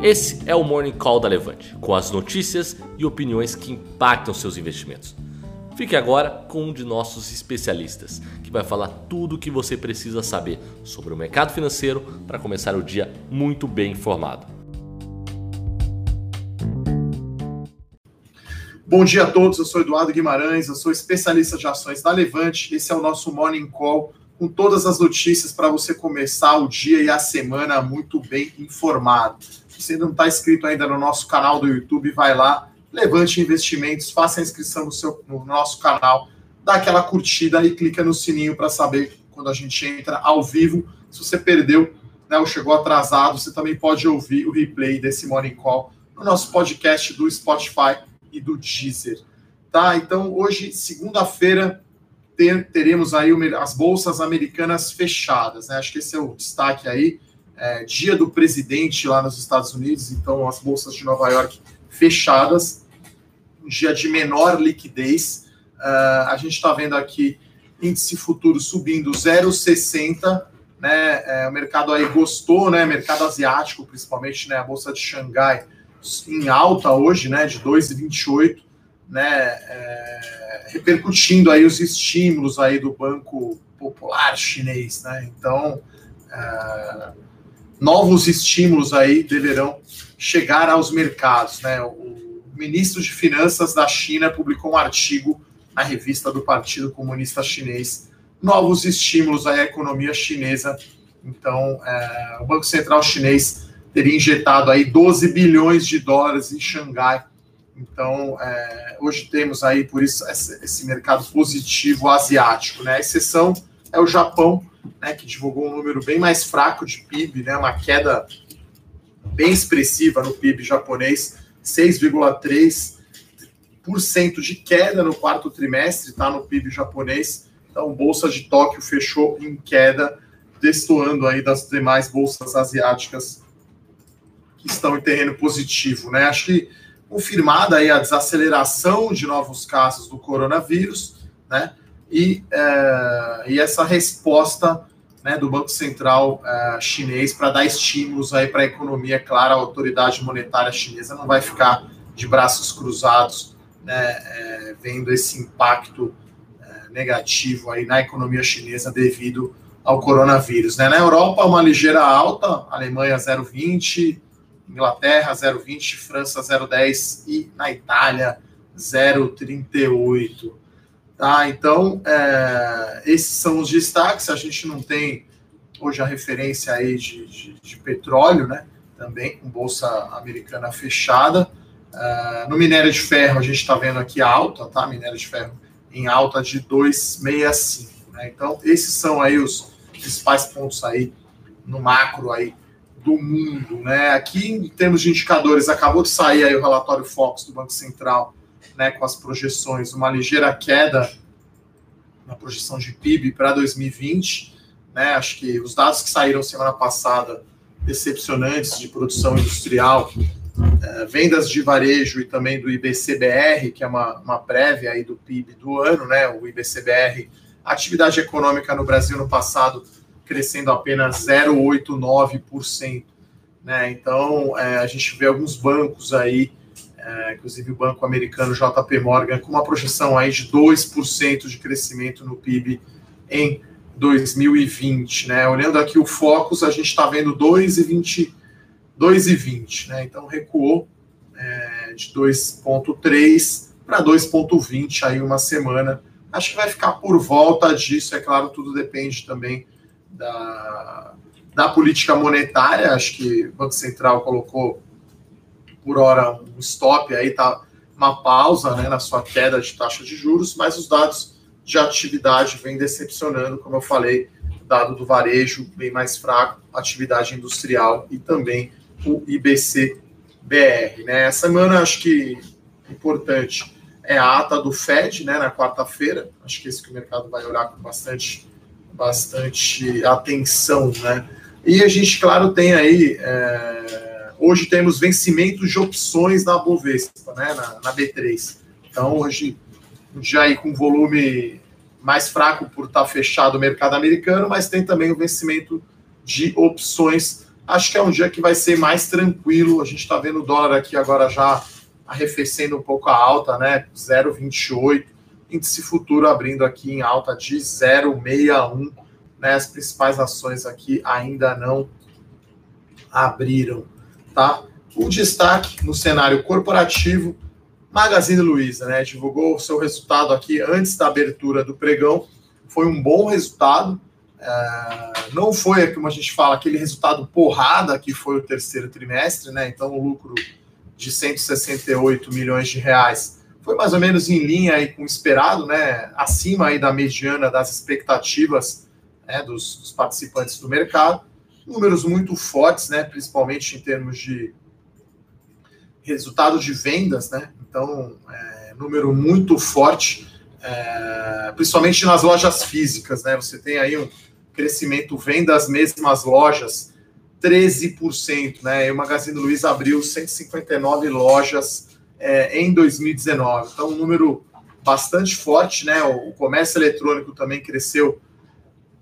Esse é o Morning Call da Levante, com as notícias e opiniões que impactam seus investimentos. Fique agora com um de nossos especialistas, que vai falar tudo o que você precisa saber sobre o mercado financeiro para começar o dia muito bem informado. Bom dia a todos, eu sou Eduardo Guimarães, eu sou especialista de ações da Levante. Esse é o nosso Morning Call com todas as notícias para você começar o dia e a semana muito bem informado. Se não está inscrito ainda no nosso canal do YouTube, vai lá, levante investimentos, faça a inscrição no, seu, no nosso canal, dá aquela curtida e clica no sininho para saber quando a gente entra ao vivo. Se você perdeu né, ou chegou atrasado, você também pode ouvir o replay desse Morning Call no nosso podcast do Spotify e do Deezer. Tá? Então, hoje, segunda-feira, ter, teremos aí as bolsas americanas fechadas. Né? Acho que esse é o destaque aí é, dia do presidente lá nos Estados Unidos, então as bolsas de Nova York fechadas, um dia de menor liquidez. Uh, a gente está vendo aqui índice futuro subindo 0,60, né? É, o mercado aí gostou, né? Mercado asiático, principalmente, né? A bolsa de Xangai em alta hoje, né? De 2,28, né? É, repercutindo aí os estímulos aí do Banco Popular Chinês, né? Então, é, novos estímulos aí deverão chegar aos mercados. Né? O ministro de Finanças da China publicou um artigo na revista do Partido Comunista Chinês, novos estímulos à economia chinesa. Então, é, o Banco Central chinês teria injetado aí 12 bilhões de dólares em Xangai. Então, é, hoje temos aí, por isso, esse, mercado positivo asiático. Né? A exceção é o Japão, né, que divulgou um número bem mais fraco de PIB, né, uma queda bem expressiva no PIB japonês, 6,3% de queda no quarto trimestre, tá, no PIB japonês. Então, bolsa de Tóquio fechou em queda, destoando aí das demais bolsas asiáticas que estão em terreno positivo, né? Acho que confirmada aí a desaceleração de novos casos do coronavírus, né? E, é, e essa resposta né, do Banco Central é, chinês para dar estímulos aí para a economia, é claro, a autoridade monetária chinesa não vai ficar de braços cruzados, né, é, vendo esse impacto é, negativo aí na economia chinesa devido ao coronavírus. Né? Na Europa, uma ligeira alta, Alemanha 0,20, Inglaterra 0,20, França 0,10 e na Itália 0,38. Tá? Então, é, esses são os destaques. A gente não tem hoje a referência aí de, de, de petróleo, né? Também com bolsa americana fechada. É, no minério de ferro, a gente está vendo aqui alta, tá? Minério de ferro em alta de 2,65. Né? Então, esses são aí os principais pontos aí no macro aí do mundo, né? Aqui, em termos de indicadores, acabou de sair aí o relatório Fox do Banco Central né, com as projeções, uma ligeira queda na projeção de PIB para 2020. Né, acho que os dados que saíram semana passada, decepcionantes de produção industrial, é, vendas de varejo e também do IBCBR, que é uma, uma prévia aí do PIB do ano, né, o IBCBR, atividade econômica no Brasil no passado crescendo apenas 0,89%. Né? Então, é, a gente vê alguns bancos aí é, inclusive o banco americano JP Morgan, com uma projeção aí de 2% de crescimento no PIB em 2020. Né? Olhando aqui o Focus, a gente está vendo 2,20, 2,20, né? então recuou é, de 2,3 para 2,20 aí uma semana. Acho que vai ficar por volta disso, é claro, tudo depende também da, da política monetária. Acho que o Banco Central colocou por hora um stop aí, tá uma pausa né, na sua queda de taxa de juros, mas os dados de atividade vêm decepcionando, como eu falei, dado do varejo bem mais fraco, atividade industrial e também o IBC BR. Né? Essa semana acho que importante é a ata do Fed, né, na quarta-feira. Acho que esse que o mercado vai olhar com bastante, bastante atenção, né? E a gente, claro, tem aí é, Hoje temos vencimentos de opções na Bovespa, né, na, na B3. Então, hoje, já aí com volume mais fraco por estar fechado o mercado americano, mas tem também o vencimento de opções acho que é um dia que vai ser mais tranquilo. A gente está vendo o dólar aqui agora já arrefecendo um pouco a alta, né? 0,28. Índice futuro abrindo aqui em alta de 0,61. Né? As principais ações aqui ainda não abriram, tá? O destaque no cenário corporativo, Magazine Luiza, né? Divulgou o seu resultado aqui antes da abertura do pregão. Foi um bom resultado. É, não foi, como a gente fala, aquele resultado porrada que foi o terceiro trimestre, né? Então, o lucro de 168 milhões de reais foi mais ou menos em linha aí com o esperado, né? Acima aí da mediana das expectativas né? dos, dos participantes do mercado. Números muito fortes, né? Principalmente em termos de resultado de vendas, né? Então, é, número muito forte, é, principalmente nas lojas físicas, né? Você tem aí um crescimento venda mesmas lojas 13%, né? E o Magazine Luiza abriu 159 lojas é, em 2019. Então, um número bastante forte, né? O, comércio eletrônico também cresceu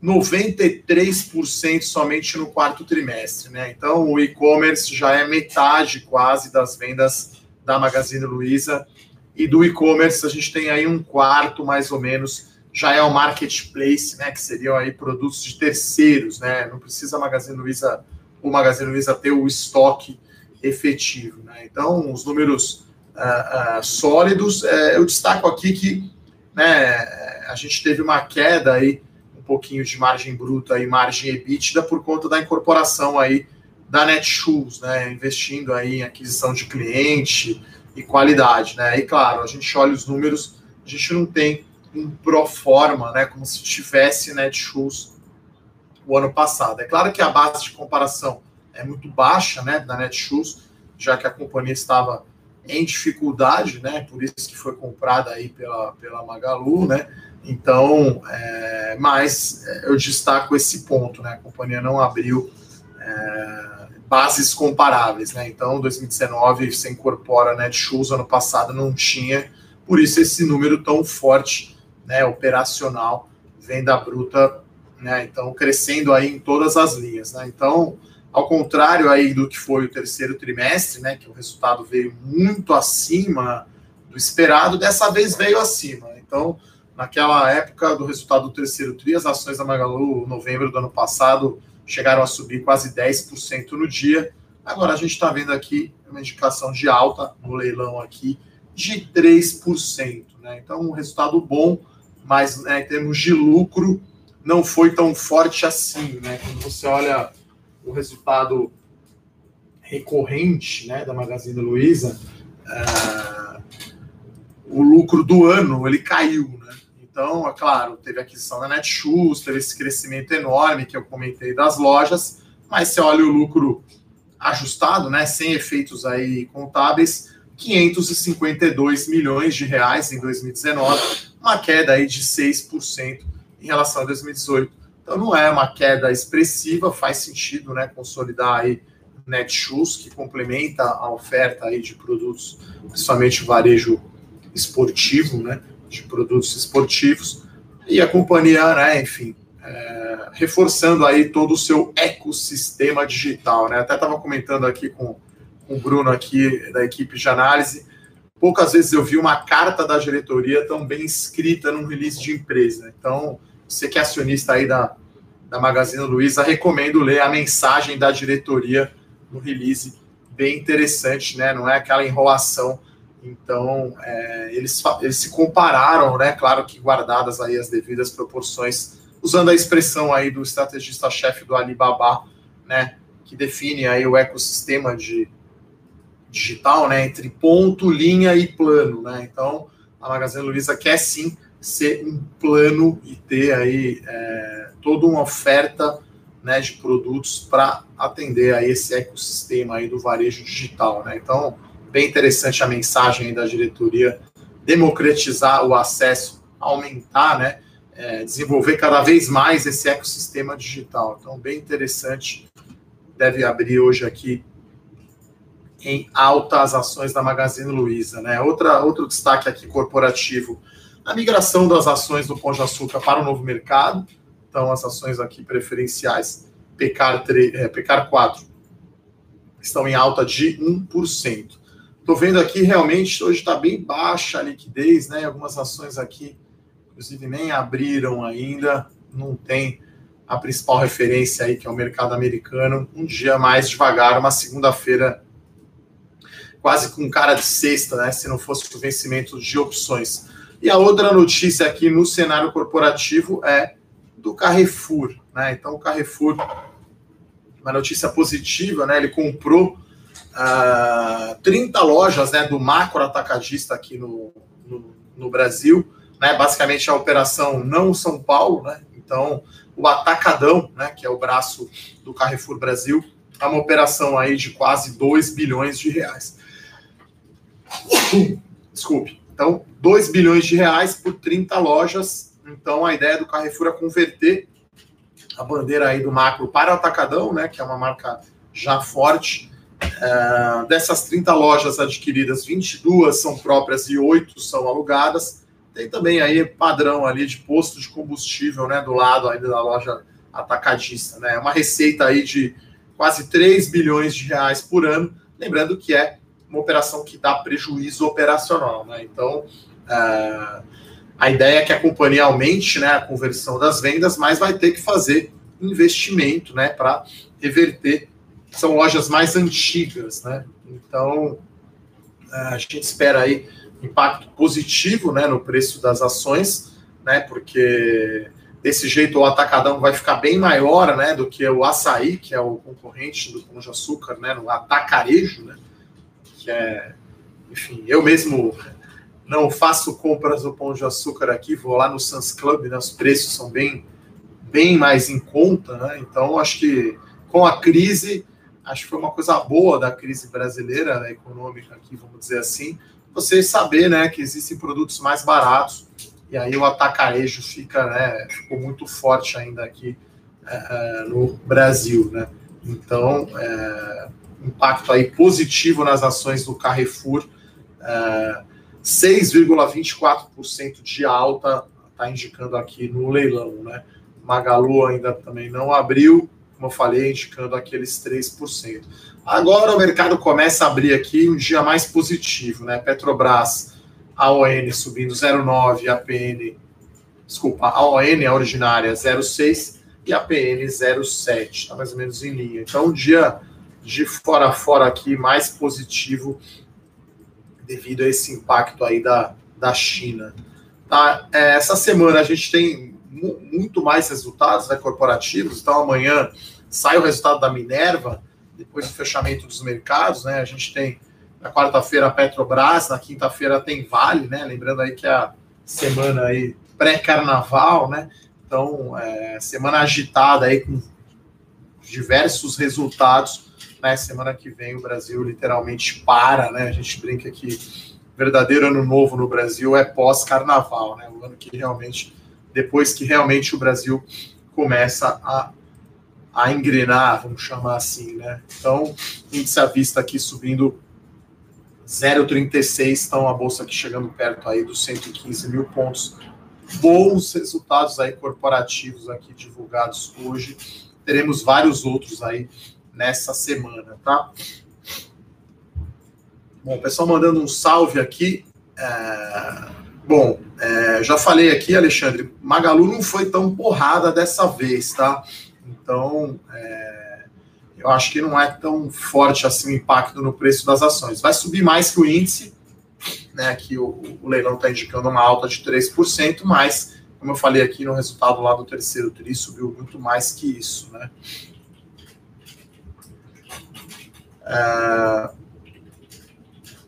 93% somente no quarto trimestre, né? Então, o e-commerce já é metade quase das vendas da Magazine Luiza. E do e-commerce, a gente tem aí um quarto, mais ou menos, já é o marketplace, né, que seriam aí produtos de terceiros, né, não precisa a Magazine Luiza, o Magazine Luiza ter o estoque efetivo, né, então os números uh, uh, sólidos, uh, eu destaco aqui que, né, a gente teve uma queda aí, pouquinho de margem bruta e margem EBITDA por conta da incorporação aí da Netshoes, né, investindo aí em aquisição de cliente e qualidade, né, e claro, a gente olha os números, a gente não tem um pro forma, né, como se tivesse Netshoes o ano passado. É claro que a base de comparação é muito baixa, né, da Netshoes, já que a companhia estava em dificuldade, né, por isso que foi comprada aí pela, pela Magalu, né, então, é, mas é, eu destaco esse ponto, né, a companhia não abriu é, bases comparáveis, né, então 2019 você incorpora Netshoes, ano passado não tinha, por isso esse número tão forte né, operacional, venda bruta, né, então crescendo aí em todas as linhas, né, então ao contrário aí do que foi o terceiro trimestre, né, que o resultado veio muito acima do esperado, dessa vez veio acima, então naquela época do resultado do terceiro tri, as ações da Magalu, novembro do ano passado, chegaram a subir quase 10% no dia, agora a gente está vendo aqui uma indicação de alta no leilão aqui, de 3%. Né? Então, um resultado bom, mas né, em termos de lucro não foi tão forte assim, né? Quando você olha o resultado recorrente né, da Magazine Luiza, uh, o lucro do ano ele caiu, né? Então, é claro, teve a aquisição da Netshoes, teve esse crescimento enorme que eu comentei das lojas, mas você olha o lucro ajustado, né, sem efeitos aí contábeis, 552 milhões de reais em 2019, uma queda aí de 6% em relação a 2018. Então não é uma queda expressiva, faz sentido, né, consolidar aí Netshoes, que complementa a oferta aí de produtos, principalmente varejo esportivo, né, de produtos esportivos, e a companhia, né, enfim, é, reforçando aí todo o seu ecossistema digital, né, até estava comentando aqui com, com o Bruno aqui da equipe de análise, poucas vezes eu vi uma carta da diretoria tão bem escrita num release de empresa. Então, você que é acionista aí da, da Magazine Luiza, recomendo ler a mensagem da diretoria no release, bem interessante, né? Não é aquela enrolação. Então, é, eles, eles se compararam, né? Claro que guardadas aí as devidas proporções, usando a expressão aí do estrategista-chefe do Alibaba, né? Que define aí o ecossistema de, digital, né, entre ponto, linha e plano, né? Então, a Magazine Luiza quer sim ser um plano e ter aí é, toda uma oferta né, de produtos para atender a esse ecossistema aí do varejo digital, né? Então, bem interessante a mensagem da diretoria, democratizar o acesso, aumentar, né, é, desenvolver cada vez mais esse ecossistema digital. Então, bem interessante. Deve abrir hoje aqui em alta as ações da Magazine Luiza. Né? Outra, outro destaque aqui corporativo, a migração das ações do Pão de Açúcar para o novo mercado. Então, as ações aqui preferenciais, Pecar, 3, é, Pecar 4 estão em alta de 1%. Estou vendo aqui realmente hoje está bem baixa a liquidez, né? Algumas ações aqui, inclusive, nem abriram ainda, não tem a principal referência aí, que é o mercado americano, um dia mais devagar, uma segunda-feira quase com cara de sexta, né? Se não fosse o vencimento de opções. E a outra notícia aqui no cenário corporativo é do Carrefour, né? Então o Carrefour, uma notícia positiva, né? Ele comprou uh, ah, 30 lojas, né? Do macro atacadista aqui no, no, no Brasil, né? Basicamente a operação não São Paulo, né? Então o Atacadão, né? Que é o braço do Carrefour Brasil, é uma operação aí de quase 2 bilhões de reais. Desculpe. Então, 2 bilhões de reais por 30 lojas. Então, a ideia do Carrefour é converter a bandeira aí do macro para o Atacadão, né, que é uma marca já forte. É, dessas 30 lojas adquiridas, 22 são próprias e 8 são alugadas. Tem também aí padrão ali de posto de combustível, né, do lado ainda da loja atacadista, né? Uma receita aí de quase 3 bilhões de reais por ano. Lembrando que é uma operação que dá prejuízo operacional. Né? Então, uh, a ideia é que a companhia aumente né, a conversão das vendas, mas vai ter que fazer investimento né, para reverter. São lojas mais antigas. Né? Então, uh, a gente espera aí impacto positivo né, no preço das ações, né, porque desse jeito o atacadão vai ficar bem maior né, do que o açaí, que é o concorrente do Pão de Açúcar, né, no atacarejo, né, que é, enfim, eu mesmo não faço compras do Pão de Açúcar aqui, vou lá no Sans Club, né, os preços são bem, bem mais em conta, né, então acho que com a crise, acho que foi uma coisa boa da crise brasileira, né, econômica aqui, vamos dizer assim, você saber, né, que existem produtos mais baratos, e aí o atacarejo fica, né, ficou muito forte ainda aqui é, no Brasil, né, então, é, impacto aí positivo nas ações do Carrefour, é, 6,24% de alta, está indicando aqui no leilão, né? Magalu ainda também não abriu, como eu falei, indicando aqueles 3%. Agora o mercado começa a abrir aqui um dia mais positivo, né? Petrobras, AON subindo 0,9, APN, desculpa, a ON, a originária, 0,6 e a PN 0,7, está mais ou menos em linha. Então, um dia de fora a fora aqui mais positivo devido a esse impacto aí da, da China. Tá? É, essa semana a gente tem muito mais resultados né, corporativos, então amanhã sai o resultado da Minerva, depois do fechamento dos mercados, né? A gente tem na quarta-feira a Petrobras, na quinta-feira tem Vale, né? Lembrando aí que é a semana aí pré-carnaval, né? Então, é, semana agitada aí com diversos resultados né? Semana que vem o Brasil literalmente para, né? A gente brinca que verdadeiro ano novo no Brasil é pós-carnaval, né? O ano que realmente, depois que realmente o Brasil começa a, a engrenar, vamos chamar assim, né? Então, índice à vista aqui subindo 0,36, então a bolsa aqui chegando perto aí dos 115 mil pontos. Bons resultados aí corporativos aqui divulgados hoje. Teremos vários outros aí nessa semana, tá? Bom, pessoal mandando um salve aqui. É... Bom, é... já falei aqui, Alexandre, Magalu não foi tão porrada dessa vez, tá? Então, é... eu acho que não é tão forte assim o impacto no preço das ações. Vai subir mais que o índice, né? Que o, o leilão está indicando uma alta de 3%, mas, como eu falei aqui no resultado lá do terceiro TRI, subiu muito mais que isso, né? É...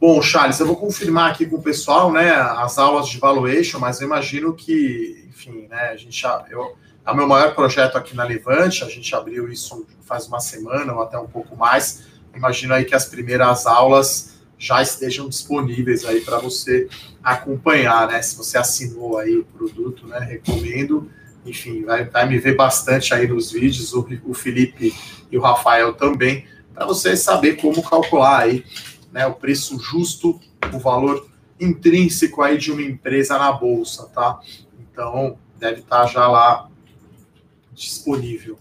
Bom, Charles, eu vou confirmar aqui com o pessoal, né, as aulas de valuation, mas eu imagino que, enfim, né, a gente, eu, é o meu maior projeto aqui na Levante, a gente abriu isso faz uma semana ou até um pouco mais. Imagino aí que as primeiras aulas já estejam disponíveis aí para você acompanhar, né? Se você assinou aí o produto, né? Recomendo. Enfim, vai, vai me ver bastante aí nos vídeos, o, o Felipe e o Rafael também para você saber como calcular aí né, o preço justo, o valor intrínseco aí de uma empresa na bolsa, tá? Então, deve estar tá já lá disponível.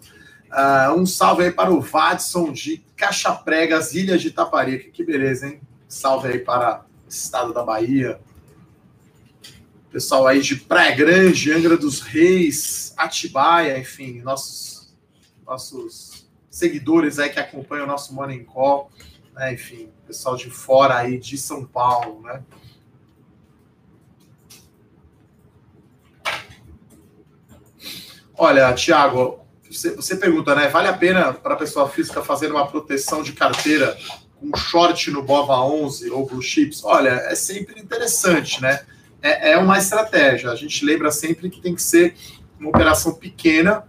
Uh, um salve aí para o Vadson de Caixa Pregas, Ilha de Itaparica. Que beleza, hein? Salve aí para o estado da Bahia. Pessoal aí de Praia Grande, Angra dos Reis, Atibaia, enfim, nossos, nossos seguidores aí que acompanham o nosso Morning Call, né? Enfim, pessoal de fora aí de São Paulo, né? Olha, Tiago, você, pergunta, né? Vale a pena para a pessoa física fazer uma proteção de carteira com short no Bova 11 ou Blue Chips? Olha, é sempre interessante, né? É, é uma estratégia. A gente lembra sempre que tem que ser uma operação pequena,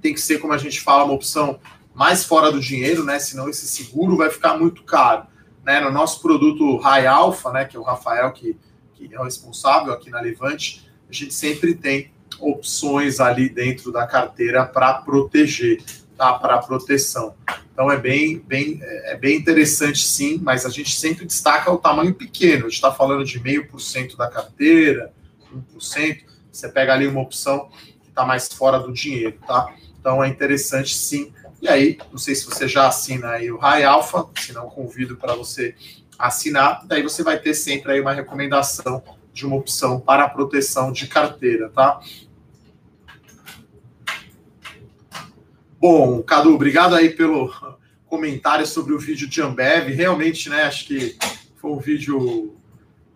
tem que ser, como a gente fala, uma opção mais fora do dinheiro, né? Senão esse seguro vai ficar muito caro. Né? No nosso produto High Alpha, né? Que é o Rafael que, que é o responsável aqui na Levante, a gente sempre tem opções ali dentro da carteira para proteger, tá? Para proteção. Então é bem, bem, é bem interessante sim, mas a gente sempre destaca o tamanho pequeno. A gente está falando de meio por cento da carteira, 1%. Você pega ali uma opção que está mais fora do dinheiro, tá? Então é interessante sim. E aí, não sei se você já assina aí o High Alpha, se não convido para você assinar, daí você vai ter sempre aí uma recomendação de uma opção para proteção de carteira, tá? Bom, Cadu, obrigado aí pelo comentário sobre o vídeo de Ambev. Realmente, né, acho que foi um vídeo.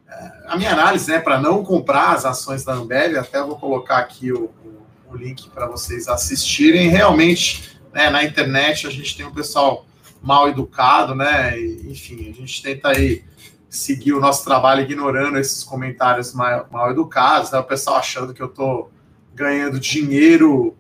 É, a minha análise, né, para não comprar as ações da Ambev, até vou colocar aqui o, o link para vocês assistirem. Realmente, né, na internet a gente tem um pessoal mal educado, né? E, enfim, a gente tenta aí seguir o nosso trabalho ignorando esses comentários mal, mal educados, né? O pessoal achando que eu estou ganhando dinheiro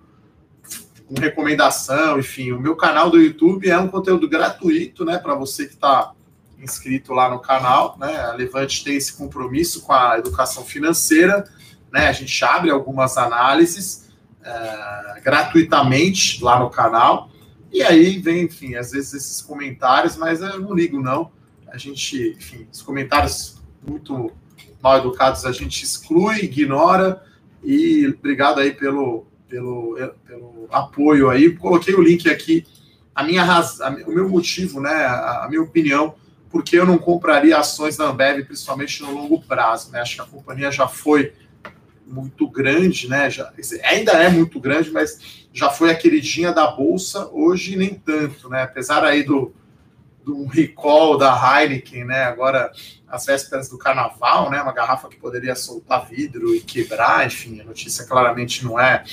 com recomendação, enfim. O meu canal do YouTube é um conteúdo gratuito, né, para você que está inscrito lá no canal, né? A Levante tem esse compromisso com a educação financeira, né? A gente abre algumas análises é, gratuitamente lá no canal. E aí vem, enfim, às vezes esses comentários, mas eu não ligo, não. A gente, enfim, os comentários muito mal educados a gente exclui, ignora. E obrigado aí pelo, pelo, pelo apoio aí. Coloquei o link aqui, a minha razão, o meu motivo, né, a, minha opinião, porque eu não compraria ações da Ambev, principalmente no longo prazo. Né? Acho que a companhia já foi muito grande, né? Já, ainda é muito grande, mas já foi a queridinha da bolsa, hoje nem tanto, né? Apesar aí do, do recall da Heineken, né? Agora, às vésperas do carnaval, né? Uma garrafa que poderia soltar vidro e quebrar, enfim, a notícia claramente não é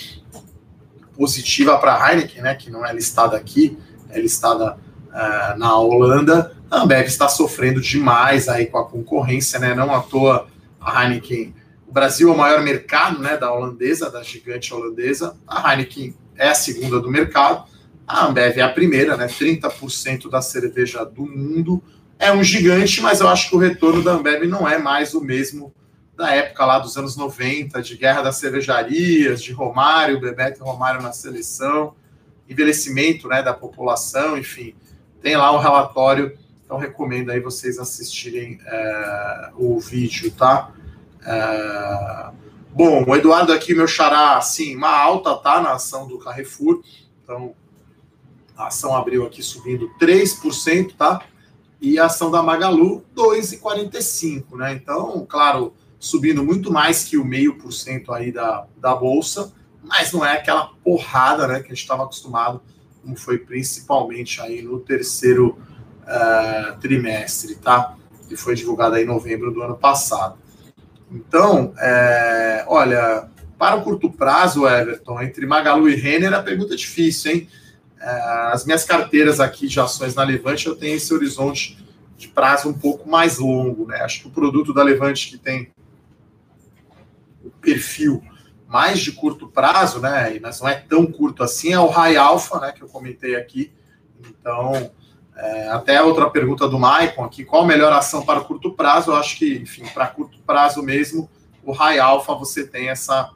positiva para a Heineken, né? Que não é listada aqui, é listada uh, na Holanda. A Ambev está sofrendo demais aí com a concorrência, né? Não à toa a Heineken. O Brasil é o maior mercado, né? Da holandesa, da gigante holandesa. A Heineken é a segunda do mercado a Ambev é a primeira, né? 30% da cerveja do mundo. É um gigante, mas eu acho que o retorno da Ambev não é mais o mesmo da época lá dos anos 90, de guerra das cervejarias, de Romário, Bebeto e Romário na seleção, envelhecimento né, da população, enfim. Tem lá um relatório, então recomendo aí vocês assistirem é, o vídeo, tá? É... Bom, o Eduardo aqui, meu xará, assim, uma alta, tá, na ação do Carrefour, então a ação abriu aqui subindo 3%, tá? E a ação da Magalu, 2,45%, né? Então, claro, subindo muito mais que o meio por cento aí da, da Bolsa, mas não é aquela porrada, né, que a gente estava acostumado, como foi principalmente aí no terceiro uh, trimestre, tá? Que foi divulgado aí em novembro do ano passado. Então, é, olha, para o curto prazo, Everton, entre Magalu e Renner, a pergunta é difícil, hein? É, as minhas carteiras aqui de ações na Levante, eu tenho esse horizonte de prazo um pouco mais longo, né? Acho que o produto da Levante que tem o perfil mais de curto prazo, né? Mas não é tão curto assim, é o High Alpha, né? Que eu comentei aqui. Então, é, até outra pergunta do Maicon aqui: qual a melhor ação para curto prazo? Eu acho que, enfim, para curto prazo mesmo, o High Alpha você tem essa,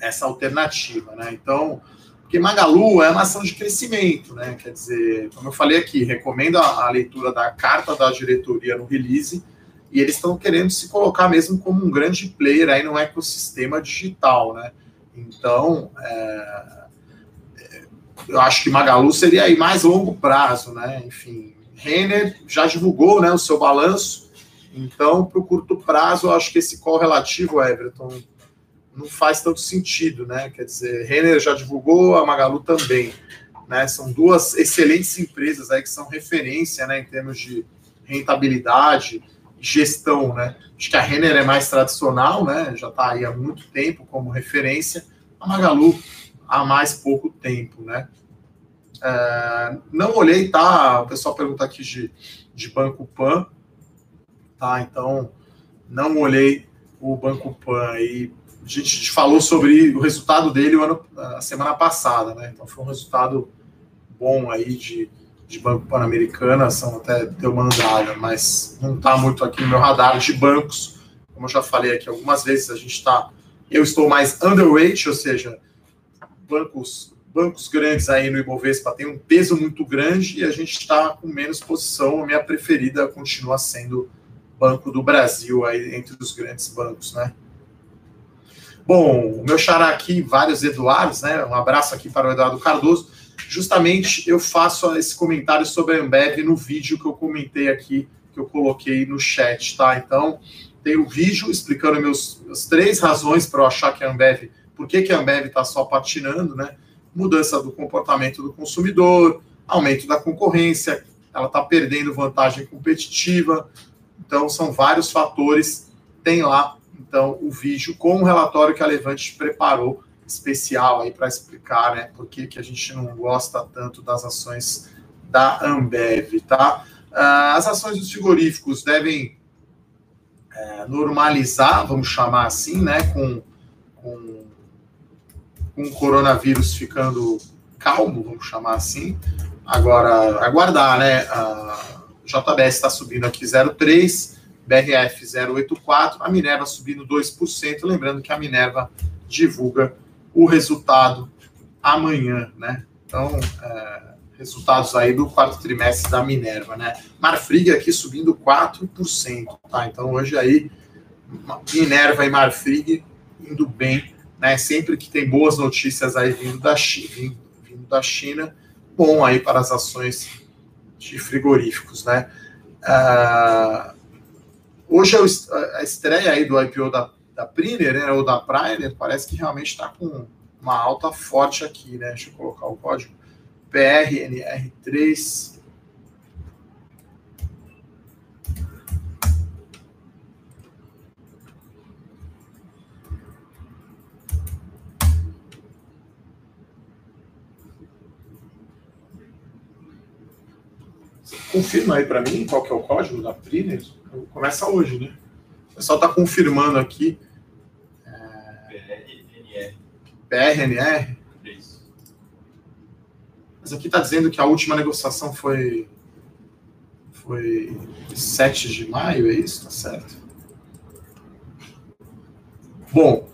essa alternativa, né? Então, porque Magalu é uma ação de crescimento, né? Quer dizer, como eu falei aqui, recomendo a, a leitura da carta da diretoria no release, e eles estão querendo se colocar mesmo como um grande player aí no ecossistema digital, né? Então, é, eu acho que Magalu seria aí mais longo prazo, né? Enfim, Renner já divulgou né, o seu balanço, então, para o curto prazo, eu acho que esse call relativo, Everton, não faz tanto sentido, né? Quer dizer, Renner já divulgou, a Magalu também. Né? São duas excelentes empresas aí que são referência né, em termos de rentabilidade gestão. Né? Acho que a Renner é mais tradicional, né? já está aí há muito tempo como referência, a Magalu há mais pouco tempo. Né? É, não olhei, tá? O pessoal pergunta aqui de, de Banco Pan, tá? Então, não olhei o Banco Pan aí a gente falou sobre o resultado dele o ano, a semana passada, né? Então foi um resultado bom aí de, de Banco Pan-Americana, são até deu uma andada, mas não está muito aqui no meu radar de bancos. Como eu já falei aqui algumas vezes, a gente está. Eu estou mais underweight, ou seja, bancos, bancos grandes aí no Ibovespa tem um peso muito grande e a gente está com menos posição. A minha preferida continua sendo Banco do Brasil aí entre os grandes bancos, né? Bom, o meu xará aqui, vários Eduardos, né? Um abraço aqui para o Eduardo Cardoso. Justamente eu faço esse comentário sobre a Ambev no vídeo que eu comentei aqui, que eu coloquei no chat, tá? Então, tem o vídeo explicando meus, as três razões para eu achar que a Ambev, por que, que a Ambev está só patinando, né? Mudança do comportamento do consumidor, aumento da concorrência, ela está perdendo vantagem competitiva. Então, são vários fatores. Tem lá então o vídeo com o relatório que a Levante preparou especial aí para explicar, né, por que, que a gente não gosta tanto das ações da Ambev, tá? Ah, as ações dos frigoríficos devem é, normalizar, vamos chamar assim, né, com, com, com o coronavírus ficando calmo, vamos chamar assim. Agora, aguardar, né? A JBS está subindo aqui 0,3, BRF 0,84, a Minerva subindo 2%. Lembrando que a Minerva divulga o resultado amanhã, né? Então, é, resultados aí do quarto trimestre da Minerva, né? Marfrig aqui subindo 4%, tá? Então, hoje aí, Minerva e Marfrig indo bem, né? Sempre que tem boas notícias aí vindo da China, vindo, vindo da China bom aí para as ações de frigoríficos, né? Uh, Hoje é a estreia aí do IPO da, da Priner, né, ou da Priner, parece que realmente está com uma alta forte aqui, né? Deixa eu colocar o código PRNR3 Confirma aí para mim qual que é o código da Priner. Começa hoje, né? O pessoal está confirmando aqui. É... PRNR. Isso. Mas aqui está dizendo que a última negociação foi foi 7 de maio, é isso? Tá certo? Bom,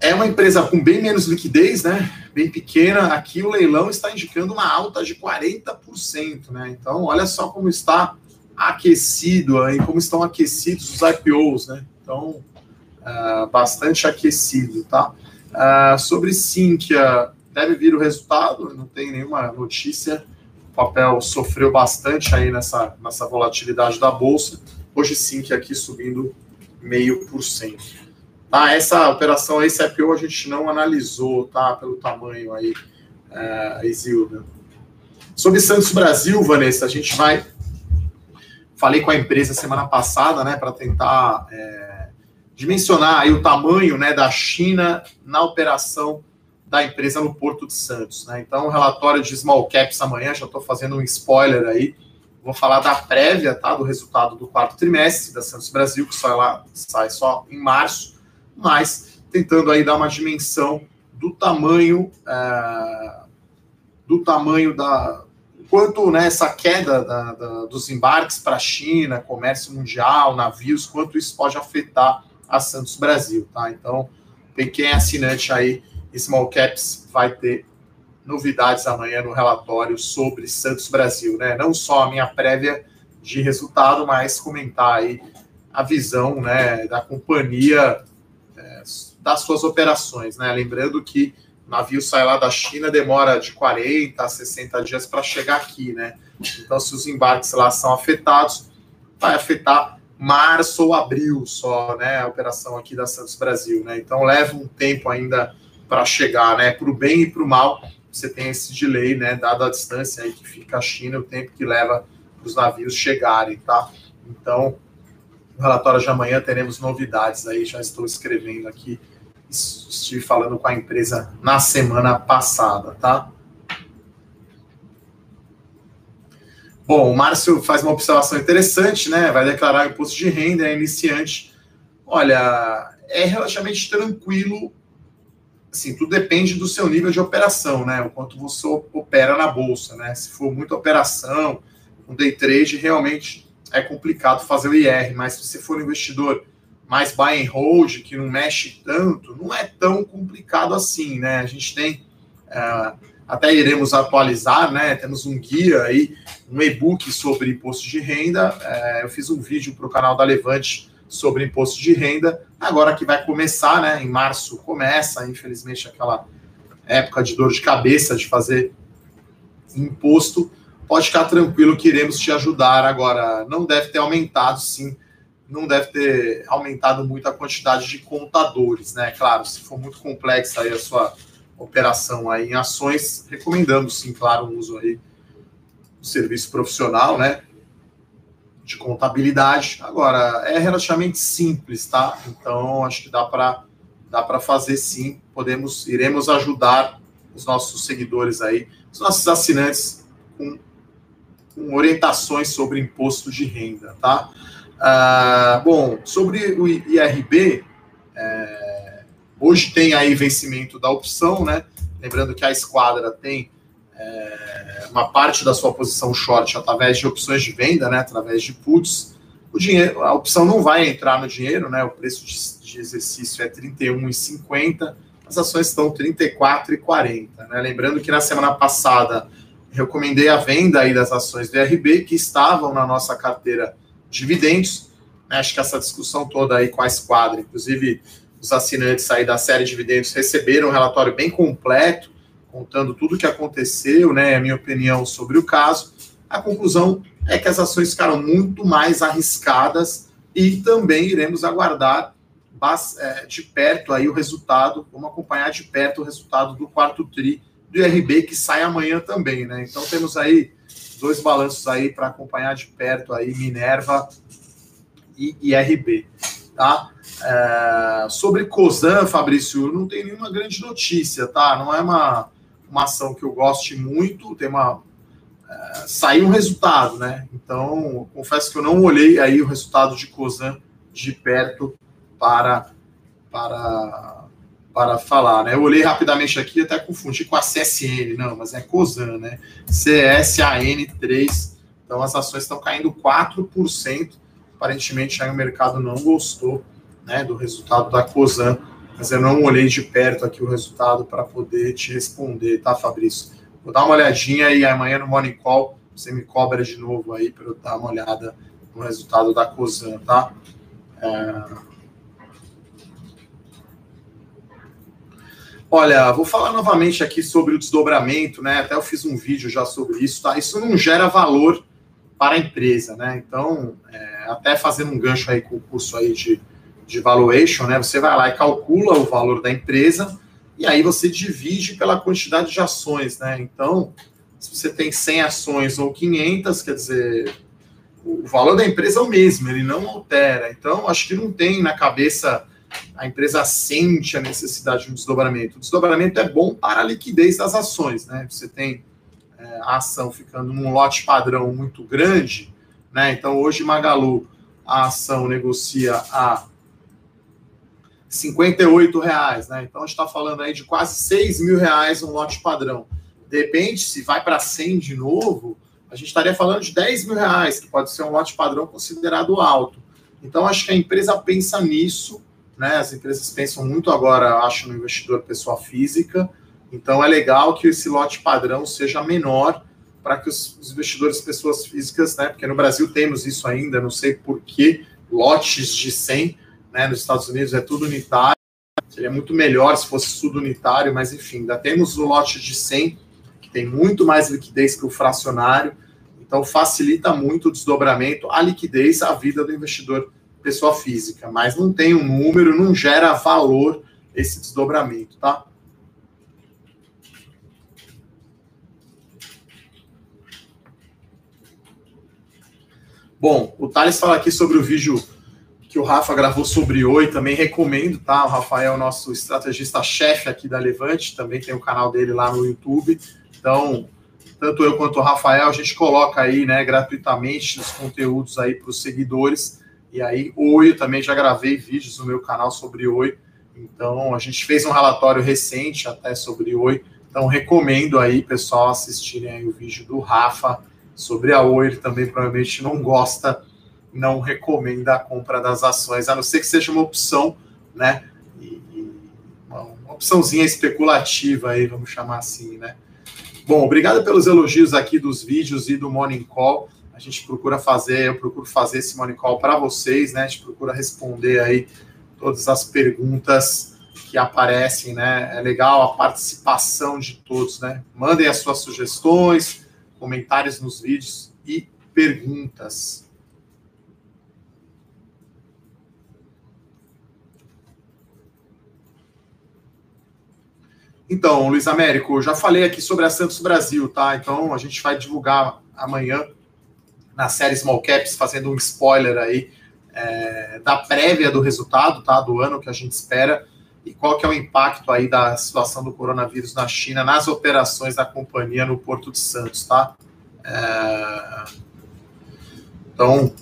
é uma empresa com bem menos liquidez, né? Bem pequena. Aqui o leilão está indicando uma alta de 40%, né? Então, olha só como está aquecido aí, como estão aquecidos os IPOs, né? Então, uh, bastante aquecido, tá? Uh, sobre Sinqia, deve vir o resultado, não tem nenhuma notícia. O papel sofreu bastante aí nessa, nessa volatilidade da bolsa. Hoje Sinqia aqui subindo meio por cento. Tá, essa operação, esse IPO a gente não analisou, tá? Pelo tamanho aí, uh, Isilda. Sobre Santos Brasil, Vanessa, a gente vai. Falei com a empresa semana passada, né, para tentar é, dimensionar aí o tamanho, né, da China na operação da empresa no Porto de Santos, né? Então, o relatório de small caps amanhã, já estou fazendo um spoiler aí. Vou falar da prévia, tá, do resultado do quarto trimestre da Santos Brasil, que sai lá, sai só em março mas tentando aí dar uma dimensão do tamanho é, do tamanho da quanto né, essa queda da, da, dos embarques para a China, comércio mundial, navios, quanto isso pode afetar a Santos Brasil, tá? Então, quem é assinante aí, Small Caps vai ter novidades amanhã no relatório sobre Santos Brasil, né? Não só a minha prévia de resultado, mas comentar aí a visão, né, da companhia das suas operações, né? Lembrando que O navio sai lá da China, demora de 40 a 60 dias para chegar aqui, né? Então, se os embarques lá são afetados, vai afetar março ou abril só, né? A operação aqui da Santos Brasil, né? Então, leva um tempo ainda para chegar, né? Para o bem e para o mal, você tem esse delay, né? Dado a distância aí que fica a China, o tempo que leva para os navios chegarem, tá? Então, no relatório de amanhã teremos novidades aí, já estou escrevendo aqui estive falando com a empresa na semana passada, tá? Bom, o Márcio faz uma observação interessante, né? Vai declarar imposto de renda, é iniciante. Olha, é relativamente tranquilo. Assim, tudo depende do seu nível de operação, né? O quanto você opera na bolsa, né? Se for muita operação, um day trade, realmente é complicado fazer o IR, mas se você for um investidor mais buy and hold, que não mexe tanto, não é tão complicado assim, né? A gente tem, uh, até iremos atualizar, né? Temos um guia aí, um e-book sobre imposto de renda. Uh, eu fiz um vídeo para o canal da Levante sobre imposto de renda. Agora que vai começar, né? Em março começa, infelizmente, aquela época de dor de cabeça de fazer imposto. Pode ficar tranquilo que iremos te ajudar. Agora, não deve ter aumentado, sim, não deve ter aumentado muito a quantidade de contadores, né? Claro, se for muito complexa aí a sua operação aí em ações, recomendamos sim, claro, o uso aí do serviço profissional, né? De contabilidade. Agora, é relativamente simples, tá? Então, acho que dá para dá para fazer sim. Podemos, iremos ajudar os nossos seguidores aí, os nossos assinantes com, com orientações sobre imposto de renda, tá? Ah, bom, sobre o IRB, é, hoje tem aí vencimento da opção, né? Lembrando que a esquadra tem é, uma parte da sua posição short através de opções de venda, né? Através de puts. O dinheiro, a opção não vai entrar no dinheiro, né? O preço de, de exercício é R$ 31,50, as ações estão R$ 34,40. Né? Lembrando que na semana passada recomendei a venda aí das ações do IRB que estavam na nossa carteira dividendos. Né? Acho que essa discussão toda aí com a esquadra, inclusive os assinantes aí da série de dividendos receberam um relatório bem completo, contando tudo o que aconteceu, né? A minha opinião sobre o caso. A conclusão é que as ações ficaram muito mais arriscadas e também iremos aguardar é, de perto aí o resultado, vamos acompanhar de perto o resultado do quarto TRI do IRB, que sai amanhã também, né? Então temos aí dois balanços aí para acompanhar de perto aí, Minerva e IRB, tá? É, sobre Cosan, Fabrício, não tem nenhuma grande notícia, tá? Não é uma, uma ação que eu goste muito, tem uma... É, saiu um resultado, né? Então, confesso que eu não olhei aí o resultado de Cosan de perto para, para para falar, né? Eu olhei rapidamente aqui, até confundi com a CSN, não, mas é COSAN, né? CSAN3. Então as ações estão caindo 4%. Aparentemente aí o mercado não gostou, né, do resultado da COSAN, mas eu não olhei de perto aqui o resultado para poder te responder, tá, Fabrício? Vou dar uma olhadinha e amanhã no Morning Call você me cobra de novo aí para eu dar uma olhada no resultado da COSAN, tá? É... Olha, vou falar novamente aqui sobre o desdobramento, né? Até eu fiz um vídeo já sobre isso, tá? Isso não gera valor para a empresa, né? Então, é, até fazendo um gancho aí com o curso aí de, de valuation, né? Você vai lá e calcula o valor da empresa e aí você divide pela quantidade de ações, né? Então, se você tem 100 ações ou 500, quer dizer, o valor da empresa é o mesmo, ele não altera. Então, acho que não tem na cabeça a empresa sente a necessidade de um desdobramento. O desdobramento é bom para a liquidez das ações, né? Você tem é, a ação ficando num lote padrão muito grande, né? Então hoje Magalu a ação negocia a 58 reais, né? Então a gente está falando aí de quase 6 mil reais um lote padrão. De repente, se vai para 100 de novo, a gente estaria falando de 10 mil reais, que pode ser um lote padrão considerado alto. Então acho que a empresa pensa nisso né? As empresas pensam muito agora, acho, no investidor pessoa física. Então é legal que esse lote padrão seja menor para que os, investidores pessoas físicas, né? Porque no Brasil temos isso ainda, não sei por que lotes de 100, né? Nos Estados Unidos é tudo unitário. Seria muito melhor se fosse subunitário, mas enfim, ainda temos o lote de 100, que tem muito mais liquidez que o fracionário, então facilita muito o desdobramento, a liquidez, a vida do investidor pessoa física, mas não tem um número, não gera valor esse desdobramento, tá? Bom, o Thales fala aqui sobre o vídeo que o Rafa gravou sobre Oi, também recomendo, tá? O Rafael nosso estrategista-chefe aqui da Levante, também tem o canal dele lá no YouTube. Então, tanto eu quanto o Rafael, a gente coloca aí, né, gratuitamente os conteúdos aí para os seguidores. E aí, Oi, também já gravei vídeos no meu canal sobre Oi. Então, a gente fez um relatório recente até sobre Oi. Então, recomendo aí, pessoal, assistirem aí o vídeo do Rafa sobre a Oi. Ele também provavelmente não gosta, não recomenda a compra das ações, a não ser que seja uma opção, né? E, uma, uma opçãozinha especulativa aí, vamos chamar assim, né? Bom, obrigado pelos elogios aqui dos vídeos e do Morning Call. A gente procura fazer, eu procuro fazer esse Morning Call para vocês, né? A gente procura responder aí todas as perguntas que aparecem, né? É legal a participação de todos, né? Mandem as suas sugestões, comentários nos vídeos e perguntas. Então, Luiz Américo, já falei aqui sobre a Santos Brasil, tá? Então, a gente vai divulgar amanhã na série Small Caps, fazendo um spoiler aí é, da prévia do resultado, tá? Do ano que a gente espera e qual que é o impacto aí da situação do coronavírus na China nas operações da companhia no Porto de Santos, tá? É... Então,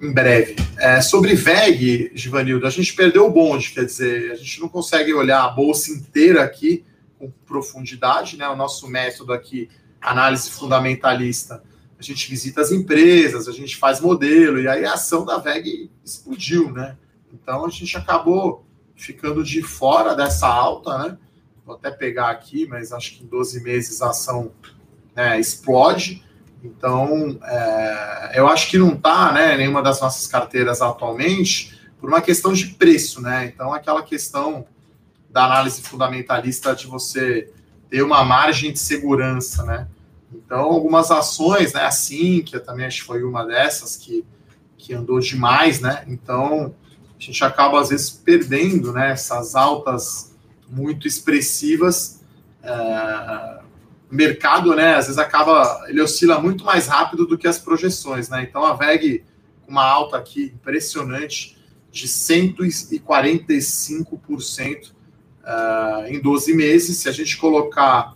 em breve. É, sobre VEG, Givanildo, a gente perdeu o bonde, quer dizer, a gente não consegue olhar a bolsa inteira aqui com profundidade, né? O nosso método aqui, análise fundamentalista, a gente visita as empresas, a gente faz modelo, e aí a ação da VEG explodiu, né? Então a gente acabou ficando de fora dessa alta, né? Vou até pegar aqui, mas acho que em 12 meses a ação né, explode. Então, é, eu acho que não está, né, nenhuma das nossas carteiras atualmente, por uma questão de preço, né? Então, aquela questão da análise fundamentalista de você ter uma margem de segurança, né? Então, algumas ações, né? A Sinqia também acho que foi uma dessas que, que andou demais, né? Então, a gente acaba, às vezes, perdendo né, essas altas muito expressivas. É, o mercado, né, às vezes, acaba, ele oscila muito mais rápido do que as projeções, né? Então, a VEG, uma alta aqui impressionante de 145% uh, em 12 meses. Se a gente colocar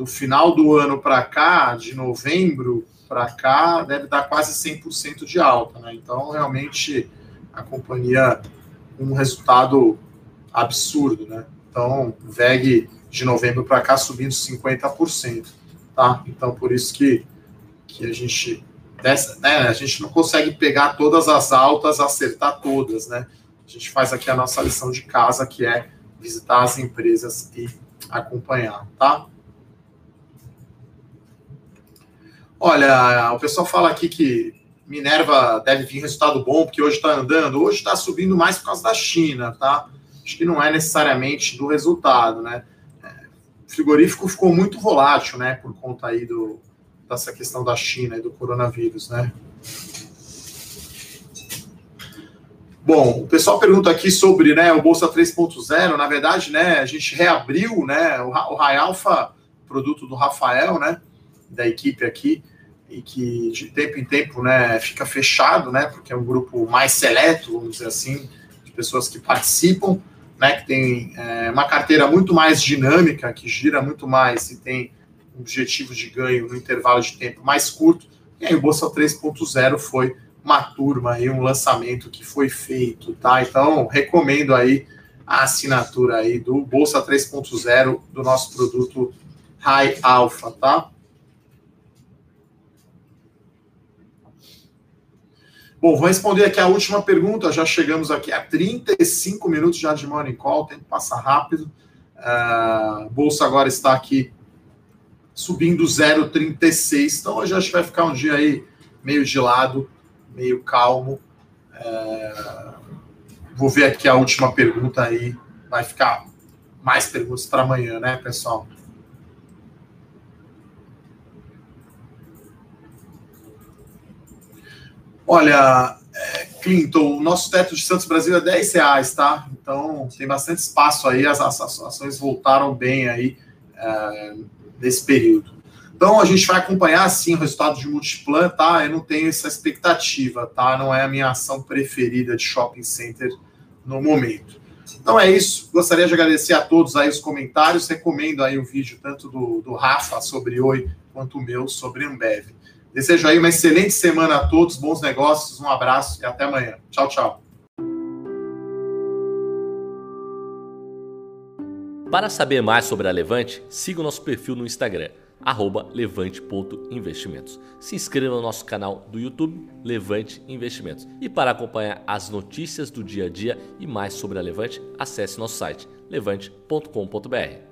do final do ano para cá, de novembro para cá, deve dar quase 100% de alta. Né? Então, realmente, a companhia um resultado absurdo. Né? Então, VEG de novembro para cá subindo 50%. Tá? Então, por isso que, que a gente dessa, né, a gente não consegue pegar todas as altas, acertar todas, né? A gente faz aqui a nossa lição de casa, que é visitar as empresas e acompanhar, tá? Olha, o pessoal fala aqui que Minerva deve vir resultado bom, porque hoje está andando. Hoje está subindo mais por causa da China, tá? Acho que não é necessariamente do resultado, né? É, o frigorífico ficou muito volátil, né? Por conta aí do, dessa questão da China e do coronavírus, né? Bom, o pessoal pergunta aqui sobre né, o Bolsa 3.0. Na verdade, né, a gente reabriu né, o, Rai Alpha, produto do Rafael, né, da equipe aqui, e que de tempo em tempo né, fica fechado, né, porque é um grupo mais seleto, vamos dizer assim, de pessoas que participam, né, que tem é, uma carteira muito mais dinâmica, que gira muito mais e tem objetivos de ganho no intervalo de tempo mais curto. E aí o Bolsa 3.0 foi uma turma aí, um lançamento que foi feito, tá? Então, recomendo aí a assinatura aí do Bolsa 3.0 do nosso produto High Alpha, tá? Bom, vou responder aqui a última pergunta. Já chegamos aqui a 35 minutos já de Morning Call, tem que passar rápido. Uh, Bolsa agora está aqui subindo 0,36. Então hoje acho que vai ficar um dia aí meio de lado meio calmo. É... Vou ver aqui a última pergunta aí vai ficar mais perguntas para amanhã, né, pessoal? Olha, é, Clinton, o nosso teto de Santos Brasil é 10 reais, tá? Então tem bastante espaço aí, as, as ações voltaram bem aí é, nesse período. Então a gente vai acompanhar sim o resultado de Multiplan, tá? Eu não tenho essa expectativa, tá? Não é a minha ação preferida de shopping center no momento. Então é isso. Gostaria de agradecer a todos aí os comentários. Recomendo aí o vídeo tanto do, do Rafa sobre Oi quanto o meu sobre Ambev. Desejo aí uma excelente semana a todos, bons negócios, um abraço e até amanhã. Tchau, tchau. Para saber mais sobre a Levante, siga o nosso perfil no Instagram levante.investimentos. Se inscreva no nosso canal do YouTube Levante Investimentos. E para acompanhar as notícias do dia a dia e mais sobre a Levante, acesse nosso site levante.com.br.